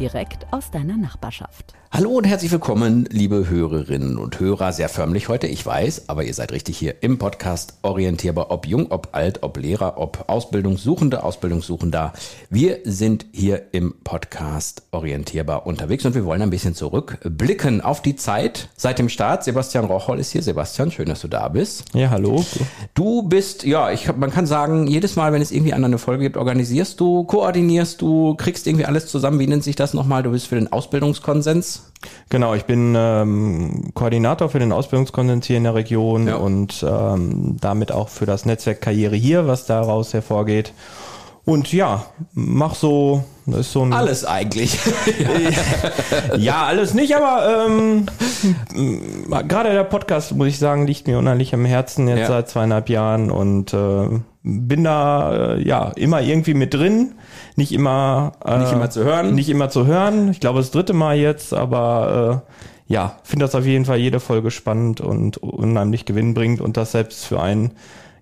direkt aus deiner Nachbarschaft. Hallo und herzlich willkommen, liebe Hörerinnen und Hörer. Sehr förmlich heute, ich weiß, aber ihr seid richtig hier im Podcast orientierbar, ob jung, ob alt, ob Lehrer, ob Ausbildungssuchende, Ausbildungssuchender. Wir sind hier im Podcast orientierbar unterwegs und wir wollen ein bisschen zurückblicken auf die Zeit seit dem Start. Sebastian Rocholl ist hier. Sebastian, schön, dass du da bist. Ja, hallo. Du bist, ja, ich, man kann sagen, jedes Mal, wenn es irgendwie eine Folge gibt, organisierst du, koordinierst du, kriegst irgendwie alles zusammen. Wie nennt sich das nochmal? Du bist für den Ausbildungskonsens Genau, ich bin ähm, Koordinator für den Ausbildungskonsens hier in der Region ja. und ähm, damit auch für das Netzwerk Karriere hier, was daraus hervorgeht. Und ja, mach so, ist so ein. Alles eigentlich. ja, alles nicht, aber ähm, gerade der Podcast, muss ich sagen, liegt mir unheimlich am Herzen jetzt ja. seit zweieinhalb Jahren und äh, bin da äh, ja immer irgendwie mit drin nicht immer äh, nicht immer zu hören. Nicht immer zu hören. Ich glaube das dritte Mal jetzt, aber äh, ja, finde das auf jeden Fall jede Folge spannend und unheimlich gewinnbringend und das selbst für einen,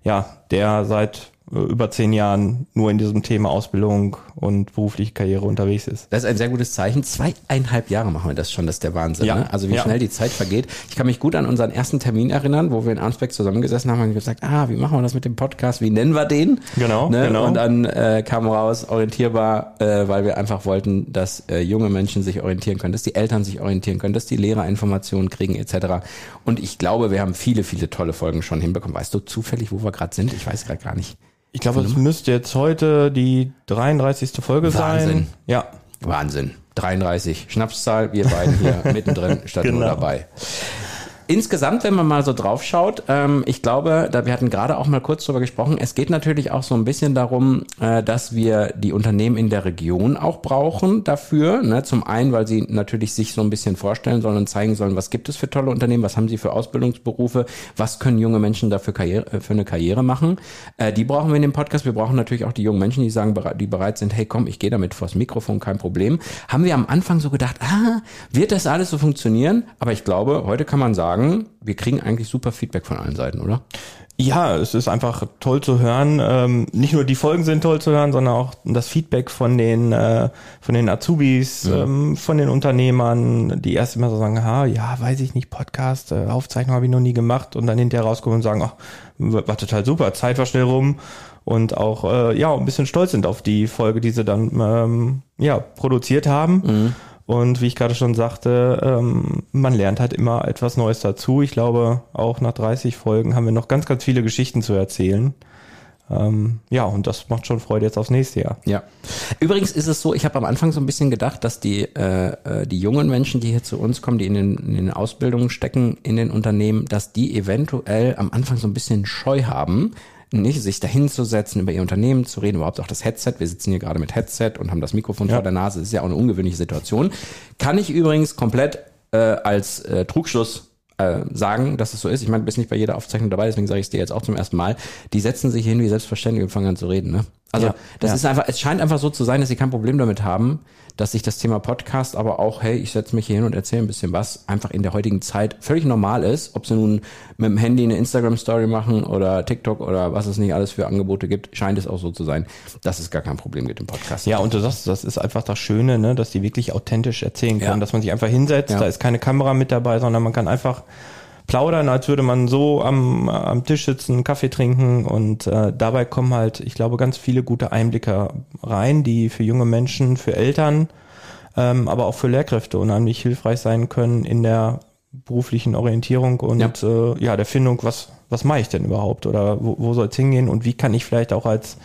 ja, der seit über zehn Jahren nur in diesem Thema Ausbildung und berufliche Karriere unterwegs ist. Das ist ein sehr gutes Zeichen. Zweieinhalb Jahre machen wir das schon, das ist der Wahnsinn. Ja. Ne? Also wie ja. schnell die Zeit vergeht. Ich kann mich gut an unseren ersten Termin erinnern, wo wir in Arnsbeck zusammengesessen haben und gesagt, ah, wie machen wir das mit dem Podcast? Wie nennen wir den? Genau, ne? genau. Und dann äh, kam raus, orientierbar, äh, weil wir einfach wollten, dass äh, junge Menschen sich orientieren können, dass die Eltern sich orientieren können, dass die Lehrer Informationen kriegen etc. Und ich glaube, wir haben viele, viele tolle Folgen schon hinbekommen. Weißt du zufällig, wo wir gerade sind? Ich weiß gerade gar nicht. Ich glaube, es müsste jetzt heute die 33. Folge Wahnsinn. sein. Ja. Wahnsinn. 33. Schnapszahl, wir beiden hier mittendrin statt genau. nur dabei. Insgesamt, wenn man mal so drauf schaut, ähm, ich glaube, da wir hatten gerade auch mal kurz drüber gesprochen, es geht natürlich auch so ein bisschen darum, äh, dass wir die Unternehmen in der Region auch brauchen dafür. Ne? Zum einen, weil sie natürlich sich so ein bisschen vorstellen sollen und zeigen sollen, was gibt es für tolle Unternehmen, was haben sie für Ausbildungsberufe, was können junge Menschen dafür Karriere, äh, für eine Karriere machen. Äh, die brauchen wir in dem Podcast. Wir brauchen natürlich auch die jungen Menschen, die sagen, die bereit sind, hey komm, ich gehe damit vors Mikrofon, kein Problem. Haben wir am Anfang so gedacht, ah, wird das alles so funktionieren? Aber ich glaube, heute kann man sagen, sagen, wir kriegen eigentlich super Feedback von allen Seiten, oder? Ja, es ist einfach toll zu hören. Ähm, nicht nur die Folgen sind toll zu hören, sondern auch das Feedback von den äh, von den Azubis, ja. ähm, von den Unternehmern, die erst immer so sagen, ha, ja, weiß ich nicht, Podcast, äh, Aufzeichnung habe ich noch nie gemacht und dann hinterher rauskommen und sagen, ach, war total super, Zeit war schnell rum und auch äh, ja ein bisschen stolz sind auf die Folge, die sie dann ähm, ja produziert haben. Mhm. Und wie ich gerade schon sagte, ähm, man lernt halt immer etwas Neues dazu. Ich glaube, auch nach 30 Folgen haben wir noch ganz, ganz viele Geschichten zu erzählen. Ähm, ja, und das macht schon Freude jetzt aufs nächste Jahr. Ja. Übrigens ist es so, ich habe am Anfang so ein bisschen gedacht, dass die, äh, äh, die jungen Menschen, die hier zu uns kommen, die in den, in den Ausbildungen stecken, in den Unternehmen, dass die eventuell am Anfang so ein bisschen Scheu haben, nicht sich dahinzusetzen, über ihr Unternehmen zu reden, überhaupt auch das Headset. Wir sitzen hier gerade mit Headset und haben das Mikrofon ja. vor der Nase. Das ist ja auch eine ungewöhnliche Situation. Kann ich übrigens komplett äh, als äh, Trugschluss äh, sagen, dass es so ist. Ich meine, du bist nicht bei jeder Aufzeichnung dabei, deswegen sage ich es dir jetzt auch zum ersten Mal. Die setzen sich hin wie selbstverständlich und fangen an zu reden. Ne? Also ja, das ja. ist einfach, es scheint einfach so zu sein, dass sie kein Problem damit haben, dass sich das Thema Podcast, aber auch, hey, ich setze mich hier hin und erzähle ein bisschen was, einfach in der heutigen Zeit völlig normal ist. Ob sie nun mit dem Handy eine Instagram-Story machen oder TikTok oder was es nicht alles für Angebote gibt, scheint es auch so zu sein, dass es gar kein Problem gibt im Podcast. Ja, und du sagst, das ist einfach das Schöne, ne, dass die wirklich authentisch erzählen können, ja. dass man sich einfach hinsetzt, da ist keine Kamera mit dabei, sondern man kann einfach plaudern, als würde man so am, am Tisch sitzen, Kaffee trinken und äh, dabei kommen halt, ich glaube, ganz viele gute Einblicke rein, die für junge Menschen, für Eltern, ähm, aber auch für Lehrkräfte unheimlich hilfreich sein können in der beruflichen Orientierung und ja, äh, ja der Findung, was, was mache ich denn überhaupt oder wo, wo soll es hingehen und wie kann ich vielleicht auch als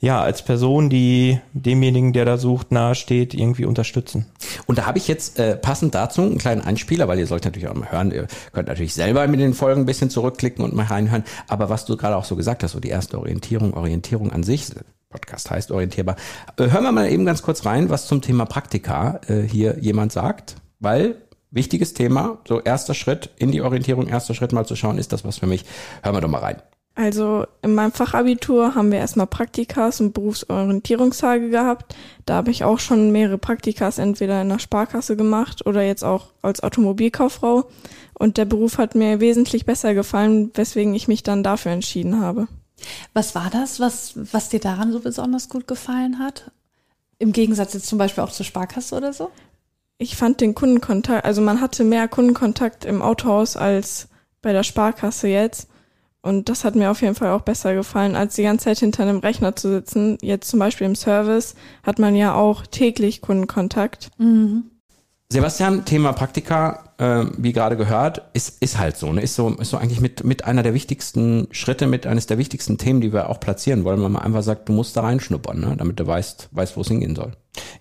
ja, als Person, die demjenigen, der da sucht, nahesteht, irgendwie unterstützen. Und da habe ich jetzt äh, passend dazu einen kleinen Einspieler, weil ihr sollt natürlich auch mal hören, ihr könnt natürlich selber mit den Folgen ein bisschen zurückklicken und mal reinhören. Aber was du gerade auch so gesagt hast, so die erste Orientierung, Orientierung an sich, Podcast heißt orientierbar. Äh, hören wir mal eben ganz kurz rein, was zum Thema Praktika äh, hier jemand sagt, weil wichtiges Thema, so erster Schritt in die Orientierung, erster Schritt mal zu schauen, ist das was für mich? Hören wir doch mal rein. Also in meinem Fachabitur haben wir erstmal Praktikas und Berufsorientierungstage gehabt. Da habe ich auch schon mehrere Praktikas entweder in der Sparkasse gemacht oder jetzt auch als Automobilkauffrau. Und der Beruf hat mir wesentlich besser gefallen, weswegen ich mich dann dafür entschieden habe. Was war das, was, was dir daran so besonders gut gefallen hat? Im Gegensatz jetzt zum Beispiel auch zur Sparkasse oder so? Ich fand den Kundenkontakt, also man hatte mehr Kundenkontakt im Autohaus als bei der Sparkasse jetzt. Und das hat mir auf jeden Fall auch besser gefallen, als die ganze Zeit hinter einem Rechner zu sitzen. Jetzt zum Beispiel im Service hat man ja auch täglich Kundenkontakt. Mhm. Sebastian, Thema Praktika, äh, wie gerade gehört, ist, ist halt so, ne? Ist so, ist so eigentlich mit, mit einer der wichtigsten Schritte, mit eines der wichtigsten Themen, die wir auch platzieren wollen, weil man einfach sagt, du musst da reinschnuppern, ne? damit du weißt, weißt, wo es hingehen soll.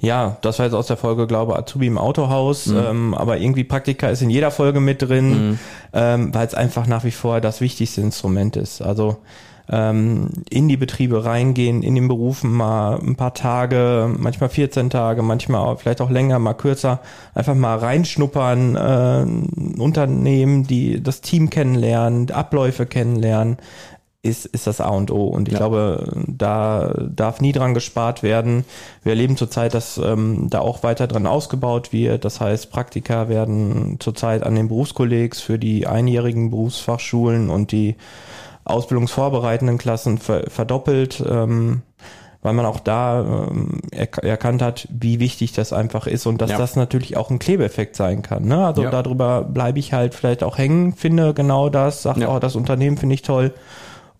Ja, das war jetzt aus der Folge, glaube ich, Azubi im Autohaus, mhm. ähm, aber irgendwie Praktika ist in jeder Folge mit drin, mhm. ähm, weil es einfach nach wie vor das wichtigste Instrument ist. Also ähm, in die Betriebe reingehen, in den Berufen mal ein paar Tage, manchmal 14 Tage, manchmal auch, vielleicht auch länger, mal kürzer, einfach mal reinschnuppern, äh, Unternehmen, die das Team kennenlernen, Abläufe kennenlernen, ist, ist das A und O. Und ich ja. glaube, da darf nie dran gespart werden. Wir erleben zurzeit, dass ähm, da auch weiter dran ausgebaut wird. Das heißt, Praktika werden zurzeit an den Berufskollegs für die einjährigen Berufsfachschulen und die ausbildungsvorbereitenden Klassen ver verdoppelt, ähm, weil man auch da ähm, er erkannt hat, wie wichtig das einfach ist und dass ja. das natürlich auch ein Klebeeffekt sein kann. Ne? Also ja. darüber bleibe ich halt vielleicht auch hängen, finde genau das, sage, ja. oh, das Unternehmen finde ich toll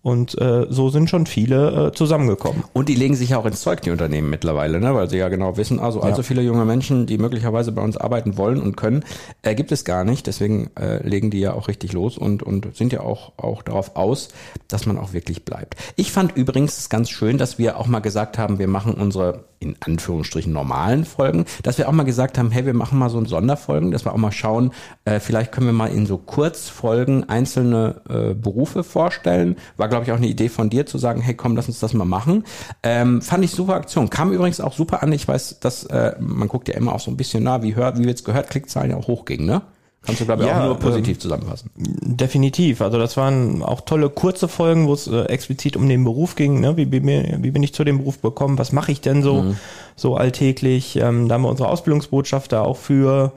und äh, so sind schon viele äh, zusammengekommen. Und die legen sich ja auch ins Zeug, die Unternehmen mittlerweile, ne? weil sie ja genau wissen, also allzu ja. viele junge Menschen, die möglicherweise bei uns arbeiten wollen und können, äh, gibt es gar nicht. Deswegen äh, legen die ja auch richtig los und, und sind ja auch, auch darauf aus, dass man auch wirklich bleibt. Ich fand übrigens es ganz schön, dass wir auch mal gesagt haben, wir machen unsere in Anführungsstrichen normalen Folgen, dass wir auch mal gesagt haben, hey, wir machen mal so ein Sonderfolgen, dass wir auch mal schauen, äh, vielleicht können wir mal in so Kurzfolgen einzelne äh, Berufe vorstellen. War, glaube ich, auch eine Idee von dir zu sagen, hey, komm, lass uns das mal machen. Ähm, fand ich super Aktion. Kam übrigens auch super an. Ich weiß, dass äh, man guckt ja immer auch so ein bisschen nah, wie hört, wie wird's gehört, Klickzahlen ja auch hochgingen, ne? Kannst du, glaube ich, ja, auch nur positiv ähm, zusammenfassen. Definitiv. Also das waren auch tolle kurze Folgen, wo es äh, explizit um den Beruf ging. Ne? Wie, wie, wie bin ich zu dem Beruf gekommen? Was mache ich denn so, mhm. so alltäglich? Ähm, da haben wir unsere Ausbildungsbotschafter auch für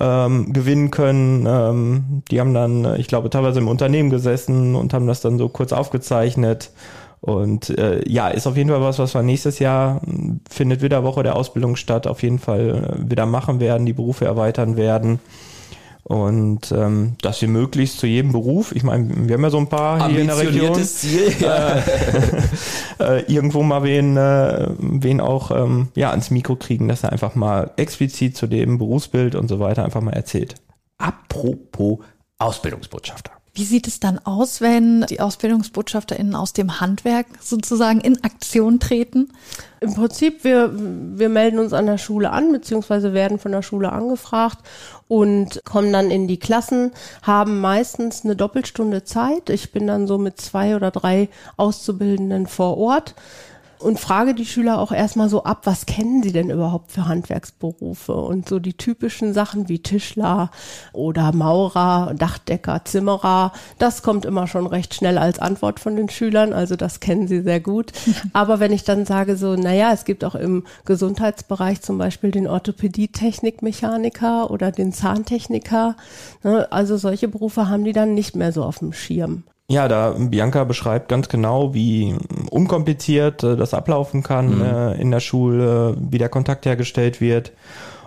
ähm, gewinnen können. Ähm, die haben dann, äh, ich glaube, teilweise im Unternehmen gesessen und haben das dann so kurz aufgezeichnet. Und äh, ja, ist auf jeden Fall was, was wir nächstes Jahr findet wieder Woche der Ausbildung statt, auf jeden Fall äh, wieder machen werden, die Berufe erweitern werden. Und ähm, dass wir möglichst zu jedem Beruf, ich meine, wir haben ja so ein paar hier in der Region, Ziel, ja. äh, äh, irgendwo mal wen, äh, wen auch ähm, ja ans Mikro kriegen, dass er einfach mal explizit zu dem Berufsbild und so weiter einfach mal erzählt. Apropos Ausbildungsbotschafter. Wie sieht es dann aus, wenn die AusbildungsbotschafterInnen aus dem Handwerk sozusagen in Aktion treten? Im Prinzip, wir, wir melden uns an der Schule an, beziehungsweise werden von der Schule angefragt und kommen dann in die Klassen, haben meistens eine Doppelstunde Zeit. Ich bin dann so mit zwei oder drei Auszubildenden vor Ort und frage die Schüler auch erstmal so ab, was kennen sie denn überhaupt für Handwerksberufe? Und so die typischen Sachen wie Tischler oder Maurer, Dachdecker, Zimmerer, das kommt immer schon recht schnell als Antwort von den Schülern, also das kennen sie sehr gut. Aber wenn ich dann sage so, naja, es gibt auch im Gesundheitsbereich zum Beispiel den Orthopädie-Technikmechaniker oder den Zahntechniker, ne, also solche Berufe haben die dann nicht mehr so auf dem Schirm. Ja, da Bianca beschreibt ganz genau, wie unkompliziert äh, das ablaufen kann mhm. äh, in der Schule, wie der Kontakt hergestellt wird.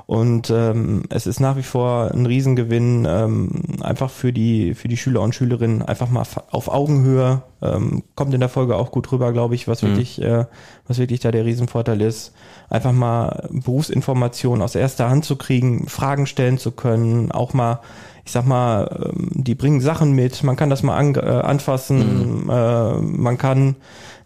Und ähm, es ist nach wie vor ein Riesengewinn, ähm, einfach für die, für die Schüler und Schülerinnen einfach mal auf Augenhöhe. Ähm, kommt in der Folge auch gut rüber, glaube ich, was mhm. wirklich, äh, was wirklich da der Riesenvorteil ist. Einfach mal Berufsinformationen aus erster Hand zu kriegen, Fragen stellen zu können, auch mal ich sag mal, ähm, die bringen Sachen mit, man kann das mal an, äh, anfassen, mhm. äh, man kann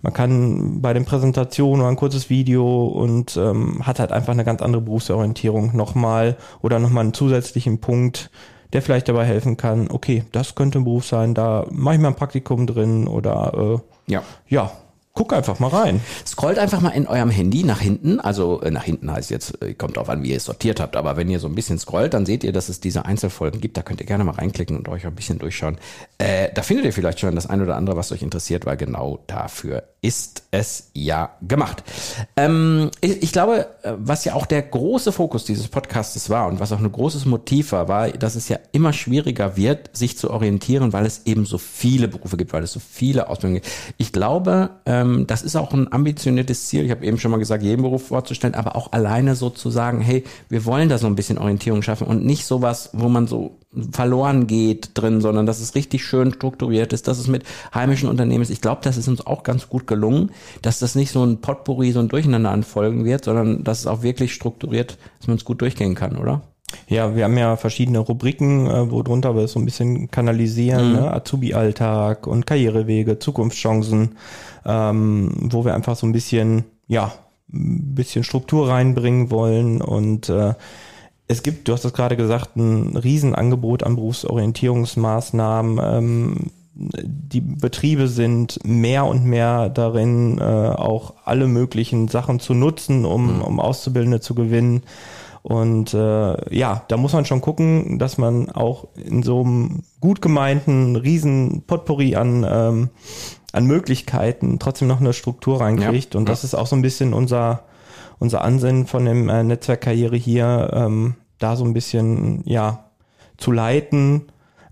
man kann bei den Präsentationen oder ein kurzes Video und ähm, hat halt einfach eine ganz andere Berufsorientierung nochmal oder nochmal einen zusätzlichen Punkt, der vielleicht dabei helfen kann, okay, das könnte ein Beruf sein, da mache ich mal ein Praktikum drin oder äh, ja. ja, guck einfach mal rein. Scrollt einfach mal in eurem Handy nach hinten. Also äh, nach hinten heißt jetzt, äh, kommt drauf an, wie ihr es sortiert habt. Aber wenn ihr so ein bisschen scrollt, dann seht ihr, dass es diese Einzelfolgen gibt. Da könnt ihr gerne mal reinklicken und euch ein bisschen durchschauen. Äh, da findet ihr vielleicht schon das ein oder andere, was euch interessiert, weil genau dafür ist es ja gemacht. Ähm, ich, ich glaube, äh, was ja auch der große Fokus dieses Podcastes war und was auch ein großes Motiv war, war, dass es ja immer schwieriger wird, sich zu orientieren, weil es eben so viele Berufe gibt, weil es so viele Ausbildungen gibt. Ich glaube, ähm, das ist auch ein ambitioniertes Ziel. Ich habe eben schon mal gesagt, jeden Beruf vorzustellen, aber auch alleine so zu sagen, hey, wir wollen da so ein bisschen Orientierung schaffen und nicht sowas, wo man so verloren geht drin, sondern dass es richtig schön strukturiert ist, dass es mit heimischen Unternehmen ist. Ich glaube, das ist uns auch ganz gut gelungen, dass das nicht so ein Potpourri, so ein Durcheinander an Folgen wird, sondern dass es auch wirklich strukturiert, dass man es gut durchgehen kann, oder? Ja, wir haben ja verschiedene Rubriken, äh, wo drunter wir es so ein bisschen kanalisieren, Mhm. ne? Azubi-Alltag und Karrierewege, Zukunftschancen, ähm, wo wir einfach so ein bisschen, ja, ein bisschen Struktur reinbringen wollen und äh, es gibt, du hast es gerade gesagt, ein Riesenangebot an Berufsorientierungsmaßnahmen. Ähm, die Betriebe sind mehr und mehr darin, äh, auch alle möglichen Sachen zu nutzen, um, um Auszubildende zu gewinnen. Und äh, ja, da muss man schon gucken, dass man auch in so einem gut gemeinten riesen Potpourri an, ähm, an Möglichkeiten trotzdem noch eine Struktur reinkriegt. Ja, Und das ist auch so ein bisschen unser, unser Ansinnen von dem äh, Netzwerkkarriere hier, ähm, da so ein bisschen ja zu leiten,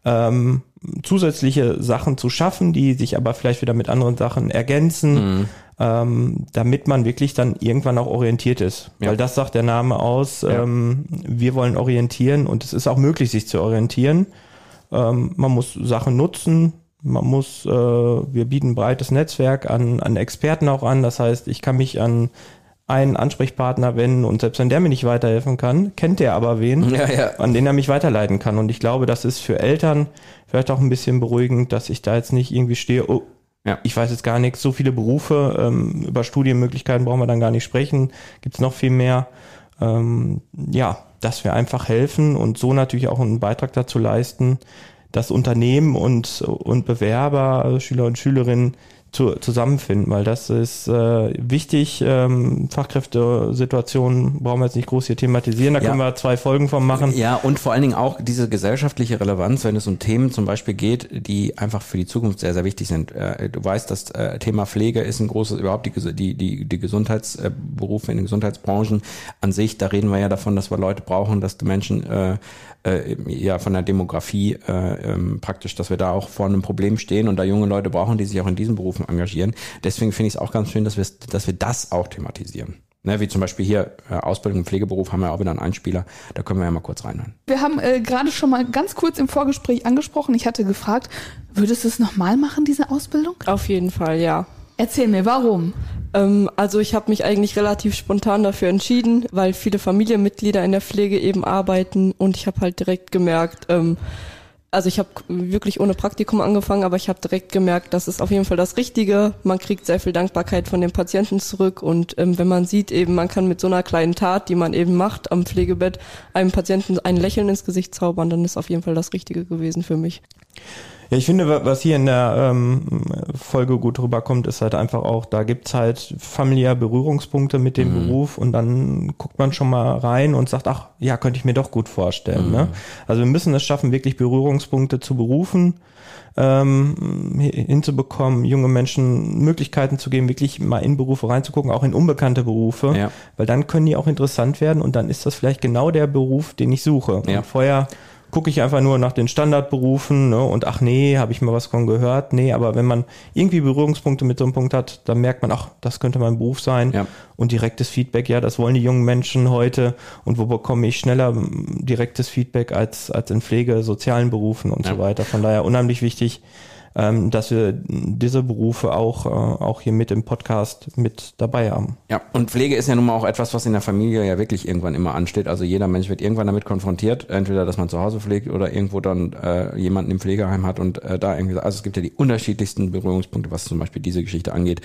ähm, zusätzliche Sachen zu schaffen, die sich aber vielleicht wieder mit anderen Sachen ergänzen, ähm, damit man wirklich dann irgendwann auch orientiert ist. Ja. Weil das sagt der Name aus, ähm, wir wollen orientieren und es ist auch möglich, sich zu orientieren. Ähm, man muss Sachen nutzen, man muss, äh, wir bieten breites Netzwerk an, an Experten auch an. Das heißt, ich kann mich an einen Ansprechpartner wenden und selbst wenn der mir nicht weiterhelfen kann, kennt der aber wen, Ja, ja. an den er mich weiterleiten kann. Und ich glaube, das ist für Eltern vielleicht auch ein bisschen beruhigend, dass ich da jetzt nicht irgendwie stehe, oh, Ja. ich weiß jetzt gar nichts, so viele Berufe, ähm, über Studienmöglichkeiten brauchen wir dann gar nicht sprechen, gibt's noch viel mehr. Ähm, ja, dass wir einfach helfen und so natürlich auch einen Beitrag dazu leisten, dass Unternehmen und, und Bewerber, also Schüler und Schülerinnen zu, zusammenfinden, weil das ist äh, wichtig. Ähm, Fachkräftesituationen brauchen wir jetzt nicht groß hier thematisieren, da Ja. können wir zwei Folgen von machen. Ja, und vor allen Dingen auch diese gesellschaftliche Relevanz, wenn es um Themen zum Beispiel geht, die einfach für die Zukunft sehr, sehr wichtig sind. Äh, Du weißt, das äh, Thema Pflege ist ein großes, überhaupt die, die, die, die Gesundheitsberufe in den Gesundheitsbranchen an sich, da reden wir ja davon, dass wir Leute brauchen, dass die Menschen äh, äh, ja von der Demografie äh, ähm, praktisch, dass wir da auch vor einem Problem stehen und da junge Leute brauchen, die sich auch in diesen Berufen engagieren. Deswegen finde ich es auch ganz schön, dass wir dass wir das auch thematisieren. Ne, wie zum Beispiel hier äh, Ausbildung im Pflegeberuf haben wir auch wieder einen Einspieler. Da können wir ja mal kurz reinhören. Wir haben äh, gerade schon mal ganz kurz im Vorgespräch angesprochen. Ich hatte gefragt, würdest du es nochmal machen, diese Ausbildung? Auf jeden Fall, ja. Erzähl mir, warum? Ähm, also ich habe mich eigentlich relativ spontan dafür entschieden, weil viele Familienmitglieder in der Pflege eben arbeiten und ich habe halt direkt gemerkt, ähm, also ich habe wirklich ohne Praktikum angefangen, aber ich habe direkt gemerkt, das ist auf jeden Fall das Richtige. Man kriegt sehr viel Dankbarkeit von den Patienten zurück und ähm, wenn man sieht eben, man kann mit so einer kleinen Tat, die man eben macht am Pflegebett, einem Patienten ein Lächeln ins Gesicht zaubern, dann ist auf jeden Fall das Richtige gewesen für mich. Ja, ich finde, wa- was hier in der ähm, Folge gut rüberkommt, ist halt einfach auch, da gibt's halt familiär Berührungspunkte mit dem Beruf und dann guckt man schon mal rein und sagt, ach, ja, könnte ich mir doch gut vorstellen. Ne? Also wir müssen es schaffen, wirklich Berührungspunkte zu berufen, ähm, hi- hinzubekommen, junge Menschen Möglichkeiten zu geben, wirklich mal in Berufe reinzugucken, auch in unbekannte Berufe, Ja. weil dann können die auch interessant werden und dann ist das vielleicht genau der Beruf, den ich suche. Ja. Und vorher gucke ich einfach nur nach den Standardberufen ne, und ach nee, habe ich mal was von gehört. Nee, aber wenn man irgendwie Berührungspunkte mit so einem Punkt hat, dann merkt man, ach, das könnte mein Beruf sein. Ja. Und direktes Feedback, ja, das wollen die jungen Menschen heute. Und wo bekomme ich schneller m, direktes Feedback als, als in Pflege, sozialen Berufen und Ja. so weiter. Von daher unheimlich wichtig, ähm, dass wir diese Berufe auch, äh, auch hier mit im Podcast mit dabei haben. Ja, und Pflege ist ja nun mal auch etwas, was in der Familie ja wirklich irgendwann immer ansteht. Also jeder Mensch wird irgendwann damit konfrontiert, entweder, dass man zu Hause pflegt oder irgendwo dann äh, jemanden im Pflegeheim hat und äh, da irgendwie, also es gibt ja die unterschiedlichsten Berührungspunkte, was zum Beispiel diese Geschichte angeht.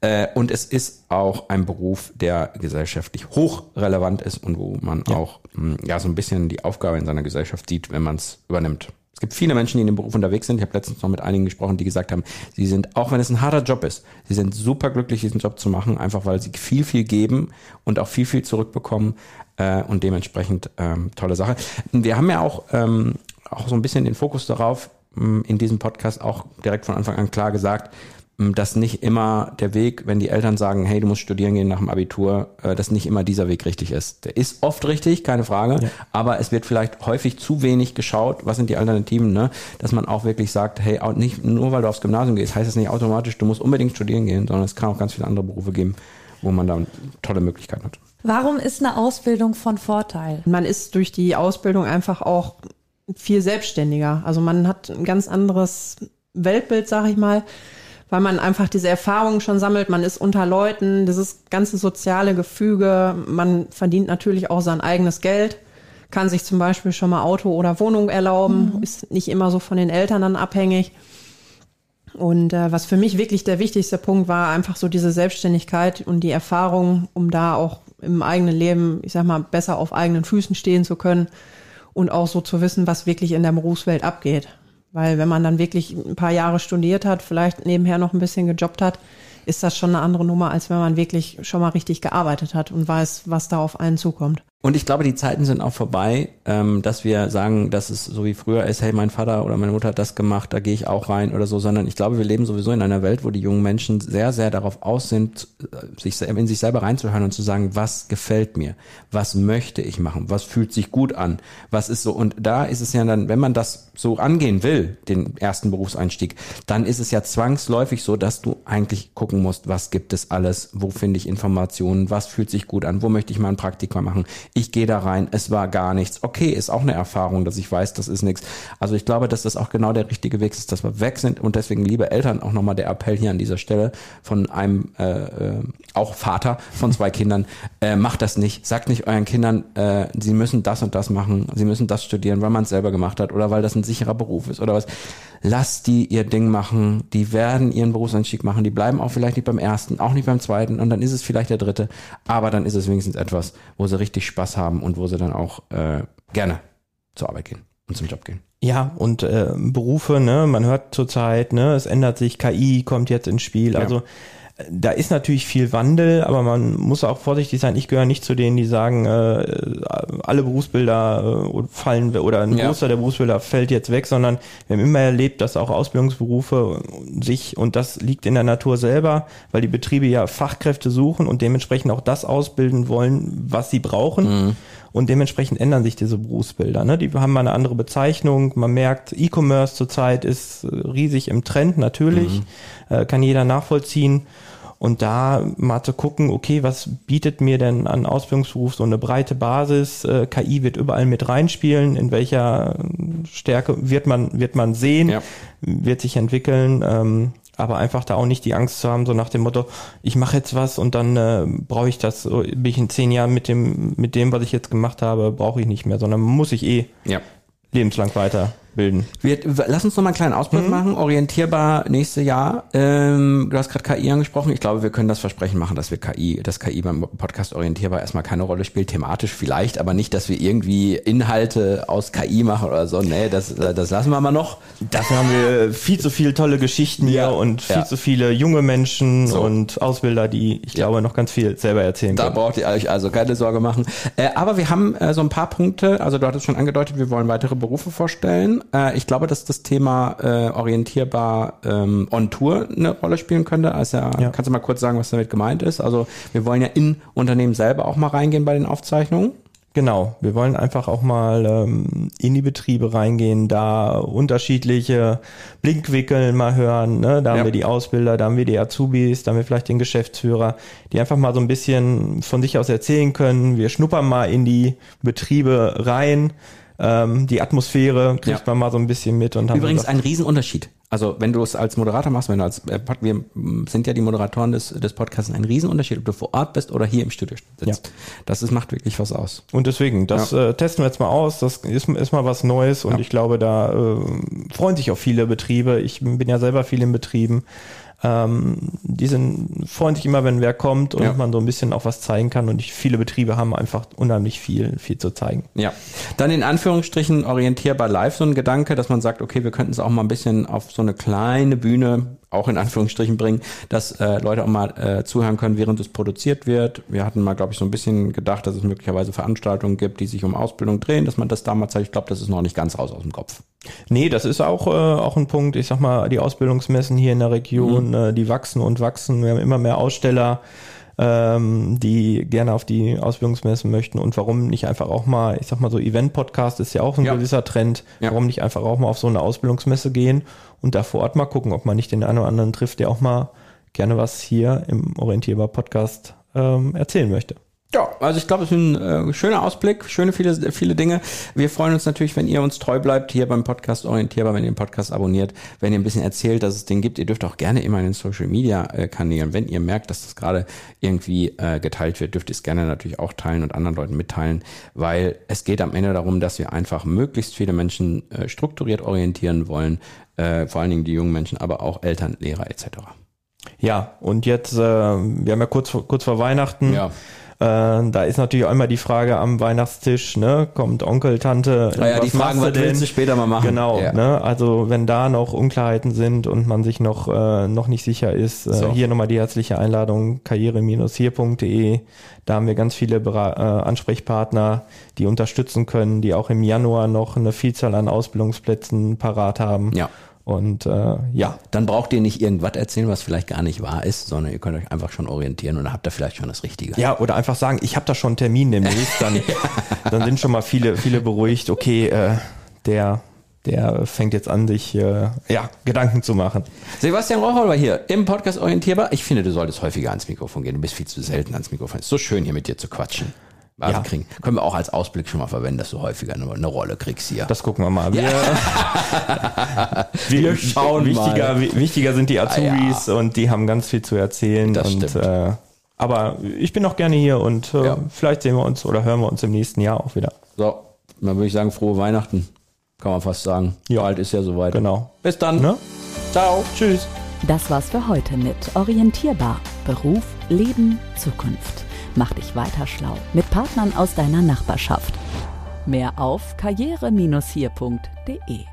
Äh, und es ist auch ein Beruf, der gesellschaftlich hochrelevant ist und wo man auch mh, ja so ein bisschen die Aufgabe in seiner Gesellschaft sieht, wenn man es übernimmt. Es gibt viele Menschen, die in dem Beruf unterwegs sind. Ich habe letztens noch mit einigen gesprochen, die gesagt haben, sie sind, auch wenn es ein harter Job ist, sie sind super glücklich, diesen Job zu machen, einfach weil sie viel, viel geben und auch viel, viel zurückbekommen äh, und dementsprechend ähm, tolle Sache. Wir haben ja auch, ähm, auch so ein bisschen den Fokus darauf, mh, in diesem Podcast auch direkt von Anfang an klar gesagt, dass nicht immer der Weg, wenn die Eltern sagen, hey, du musst studieren gehen nach dem Abitur, äh, dass nicht immer dieser Weg richtig ist. Der ist oft richtig, keine Frage, aber es wird vielleicht häufig zu wenig geschaut, was sind die Alternativen, ne? dass man auch wirklich sagt, hey, auch nicht nur weil du aufs Gymnasium gehst, heißt es nicht automatisch, du musst unbedingt studieren gehen, sondern es kann auch ganz viele andere Berufe geben, wo man dann tolle Möglichkeiten hat. Warum ist eine Ausbildung von Vorteil? Man ist durch die Ausbildung einfach auch viel selbstständiger. Also man hat ein ganz anderes Weltbild, sag ich mal, weil man einfach diese Erfahrungen schon sammelt. Man ist unter Leuten, dieses ganze soziale Gefüge. Man verdient natürlich auch sein eigenes Geld, kann sich zum Beispiel schon mal Auto oder Wohnung erlauben, ist nicht immer so von den Eltern dann abhängig. Und äh, was für mich wirklich der wichtigste Punkt war, einfach so diese Selbstständigkeit und die Erfahrung, um da auch im eigenen Leben, ich sag mal, besser auf eigenen Füßen stehen zu können und auch so zu wissen, was wirklich in der Berufswelt abgeht. Weil wenn man dann wirklich ein paar Jahre studiert hat, vielleicht nebenher noch ein bisschen gejobbt hat, ist das schon eine andere Nummer, als wenn man wirklich schon mal richtig gearbeitet hat und weiß, was da auf einen zukommt. Und ich glaube, die Zeiten sind auch vorbei, ähm, dass wir sagen, dass es so wie früher ist, hey, mein Vater oder meine Mutter hat das gemacht, da gehe ich auch rein oder so, sondern ich glaube, wir leben sowieso in einer Welt, wo die jungen Menschen sehr, sehr darauf aus sind, äh, sich in sich selber reinzuhören und zu sagen, was gefällt mir, was möchte ich machen, was fühlt sich gut an, was ist so. Und da ist es ja dann, wenn man das so angehen will, den ersten Berufseinstieg, dann ist es ja zwangsläufig so, dass du eigentlich gucken musst, was gibt es alles, wo finde ich Informationen, was fühlt sich gut an, wo möchte ich mal ein Praktika machen. Ich gehe da rein, es war gar nichts. Okay, ist auch eine Erfahrung, dass ich weiß, das ist nichts. Also ich glaube, dass das auch genau der richtige Weg ist, dass wir weg sind und deswegen, liebe Eltern, auch nochmal der Appell hier an dieser Stelle von einem äh, äh, auch Vater von zwei Kindern, äh, macht das nicht. Sagt nicht euren Kindern, äh, sie müssen das und das machen, sie müssen das studieren, weil man es selber gemacht hat oder weil das ein sicherer Beruf ist oder was. Lasst die ihr Ding machen, die werden ihren Berufseinstieg machen, die bleiben auch vielleicht nicht beim ersten, auch nicht beim zweiten und dann ist es vielleicht der dritte, aber dann ist es wenigstens etwas, wo sie richtig Spaß haben und wo sie dann auch äh, gerne zur Arbeit gehen und zum Job gehen. Ja, und äh, Berufe, ne, man hört zurzeit, ne, es ändert sich, KI kommt jetzt ins Spiel. Ja. Also da ist natürlich viel Wandel, aber man muss auch vorsichtig sein. Ich gehöre nicht zu denen, die sagen, äh, alle Berufsbilder äh, fallen oder ein Ja. Großteil der Berufsbilder fällt jetzt weg, sondern wir haben immer erlebt, dass auch Ausbildungsberufe sich, und das liegt in der Natur selber, weil die Betriebe ja Fachkräfte suchen und dementsprechend auch das ausbilden wollen, was sie brauchen. Und dementsprechend ändern sich diese Berufsbilder. Ne? Die haben mal eine andere Bezeichnung. Man merkt, E-Commerce zurzeit ist äh, riesig im Trend, natürlich. Äh, kann jeder nachvollziehen. Und da mal zu gucken, okay, was bietet mir denn an Ausbildungsberuf so eine breite Basis? Äh, KI wird überall mit reinspielen. In welcher Stärke wird man, wird man sehen, Ja. wird sich entwickeln. Ähm, aber einfach da auch nicht die Angst zu haben, so nach dem Motto, ich mache jetzt was und dann äh, brauche ich das, bin ich in zehn Jahren mit dem, mit dem, was ich jetzt gemacht habe, brauche ich nicht mehr, sondern muss ich eh Ja. lebenslang weiterbilden. Wir, lass uns noch mal einen kleinen Ausblick machen. Orientierbar nächste Jahr. Ähm, du hast gerade KI angesprochen. Ich glaube, wir können das Versprechen machen, dass wir KI, dass KI beim Podcast orientierbar erstmal keine Rolle spielt. Thematisch vielleicht, aber nicht, dass wir irgendwie Inhalte aus KI machen oder so. Nee, das, das lassen wir mal noch. Dafür haben wir viel zu viele tolle Geschichten Ja. hier und viel Ja. zu viele junge Menschen So. und Ausbilder, die, ich glaube, noch ganz viel selber erzählen Da können. braucht ihr euch also keine Sorge machen. Äh, aber wir haben äh, so ein paar Punkte, also du hattest schon angedeutet, wir wollen weitere Berufe vorstellen. Äh, ich glaube, dass das Thema äh, orientierbar ähm, on Tour eine Rolle spielen könnte. Also Ja. kannst du mal kurz sagen, was damit gemeint ist? Also wir wollen ja in Unternehmen selber auch mal reingehen bei den Aufzeichnungen. Genau, wir wollen einfach auch mal ähm, in die Betriebe reingehen, da unterschiedliche Blinkwickeln mal hören. Ne? Da Ja. haben wir die Ausbilder, da haben wir die Azubis, da haben wir vielleicht den Geschäftsführer, die einfach mal so ein bisschen von sich aus erzählen können. Wir schnuppern mal in die Betriebe rein. Ähm, die Atmosphäre kriegt Ja. man mal so ein bisschen mit. Und haben Übrigens ein Riesenunterschied. Also wenn du es als Moderator machst, wenn du als äh, wir sind ja die Moderatoren des, des Podcasts, ein Riesenunterschied, ob du vor Ort bist oder hier im Studio sitzt. Das ist, macht wirklich was aus. Und deswegen, das äh, testen wir jetzt mal aus. Das ist, ist mal was Neues und Ja. ich glaube, da äh, freuen sich auch viele Betriebe. Ich bin ja selber viel in Betrieben. Ähm, die sind freuen sich immer, wenn wer kommt und Ja. man so ein bisschen auch was zeigen kann. Und ich, viele Betriebe haben einfach unheimlich viel, viel zu zeigen. Ja. Dann in Anführungsstrichen orientierbar live so ein Gedanke, dass man sagt, okay, wir könnten es auch mal ein bisschen auf so eine kleine Bühne auch in Anführungsstrichen bringen, dass äh, Leute auch mal äh, zuhören können, während es produziert wird. Wir hatten mal, glaube ich, so ein bisschen gedacht, dass es möglicherweise Veranstaltungen gibt, die sich um Ausbildung drehen, dass man das damals zeigt. Ich glaube, das ist noch nicht ganz raus aus dem Kopf. Nee, das ist auch, äh, auch ein Punkt. Ich sag mal, die Ausbildungsmessen hier in der Region, äh, die wachsen und wachsen. Wir haben immer mehr Aussteller, ähm, die gerne auf die Ausbildungsmessen möchten. Und warum nicht einfach auch mal, ich sag mal so, Event-Podcast ist ja auch ein Ja. gewisser Trend. Ja. Warum nicht einfach auch mal auf so eine Ausbildungsmesse gehen und da vor Ort mal gucken, ob man nicht den einen oder anderen trifft, der auch mal gerne was hier im Orientierbar-Podcast ähm, erzählen möchte. Ja, also ich glaube, es ist ein äh, schöner Ausblick, schöne viele, viele Dinge. Wir freuen uns natürlich, wenn ihr uns treu bleibt, hier beim Podcast orientierbar, wenn ihr den Podcast abonniert, wenn ihr ein bisschen erzählt, dass es den gibt. Ihr dürft auch gerne immer in den Social Media äh, Kanälen, wenn ihr merkt, dass das gerade irgendwie äh, geteilt wird, dürft ihr es gerne natürlich auch teilen und anderen Leuten mitteilen, weil es geht am Ende darum, dass wir einfach möglichst viele Menschen äh, strukturiert orientieren wollen, äh, vor allen Dingen die jungen Menschen, aber auch Eltern, Lehrer etc. Ja, und jetzt, äh, wir haben ja kurz, vor- kurz vor Weihnachten. Ja. Äh, da ist natürlich auch immer die Frage am Weihnachtstisch, ne? Kommt Onkel, Tante, Naja, die Fragen, was willst du später mal machen? Genau, Ja. ne? Also wenn da noch Unklarheiten sind und man sich noch äh, noch nicht sicher ist, äh, So. hier nochmal die herzliche Einladung karriere-hier.de. Da haben wir ganz viele Bera äh, Ansprechpartner, die unterstützen können, die auch im Januar noch eine Vielzahl an Ausbildungsplätzen parat haben. Ja. Und äh, ja, Dann braucht ihr nicht irgendwas erzählen, was vielleicht gar nicht wahr ist, sondern ihr könnt euch einfach schon orientieren und dann habt ihr vielleicht schon das Richtige. Ja, oder einfach sagen, ich habe da schon einen Termin demnächst, dann, dann sind schon mal viele, viele beruhigt, okay, äh, der, der fängt jetzt an, sich äh, ja, Gedanken zu machen. Sebastian Rochol war hier im Podcast orientierbar. Ich finde, du solltest häufiger ans Mikrofon gehen. Du bist viel zu selten ans Mikrofon. Es ist so schön, hier mit dir zu quatschen. Also Ja. kriegen. Können wir auch als Ausblick schon mal verwenden, dass du häufiger eine, eine Rolle kriegst hier. Das gucken wir mal. Wir, Wir schauen wichtiger, mal. wi- Wichtiger sind die Azubis und die haben ganz viel zu erzählen. Das und, stimmt. Äh, aber ich bin auch gerne hier und äh, Ja. vielleicht sehen wir uns oder hören wir uns im nächsten Jahr auch wieder. so, dann würde ich sagen, frohe Weihnachten. Kann man fast sagen. Ja. Bald ist ja soweit. Genau. Bis dann. Ne? Ciao. Tschüss. Das war's für heute mit Orientierbar. Beruf, Leben, Zukunft. Mach dich weiter schlau mit Partnern aus deiner Nachbarschaft. Mehr auf karriere-hier.de